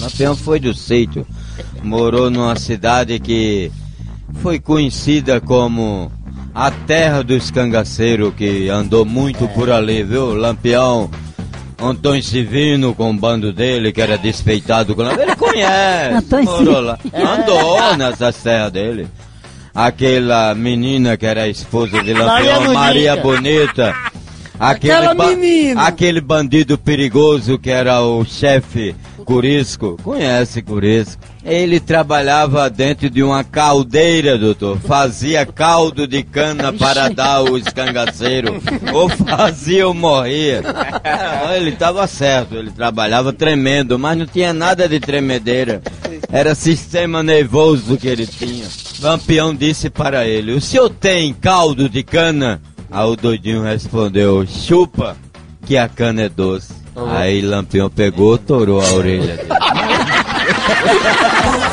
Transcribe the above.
Lampião foi do sítio. Morou numa cidade que foi conhecida como a terra dos cangaceiros, que andou muito por ali, viu? Lampião, Antônio Civino com o bando dele, que era despeitado com Ele conhece, Antônio morou lá. Andou nessas terras dele. Aquela menina que era a esposa de Lampião, Maria Maria Bonita. Aquele, menina. aquele bandido perigoso que era o chefe Curisco. Conhece Curisco? Ele trabalhava dentro de uma caldeira, doutor. Fazia caldo de cana para dar os cangaceiros. ou fazia ou morria. Ele estava certo, ele trabalhava tremendo, mas não tinha nada de tremedeira. Era sistema nervoso que ele tinha. Lampião disse para ele: O senhor tem caldo de cana? Aí o doidinho respondeu: Chupa, que a cana é doce. Aí Lampião pegou, torou a orelha dele.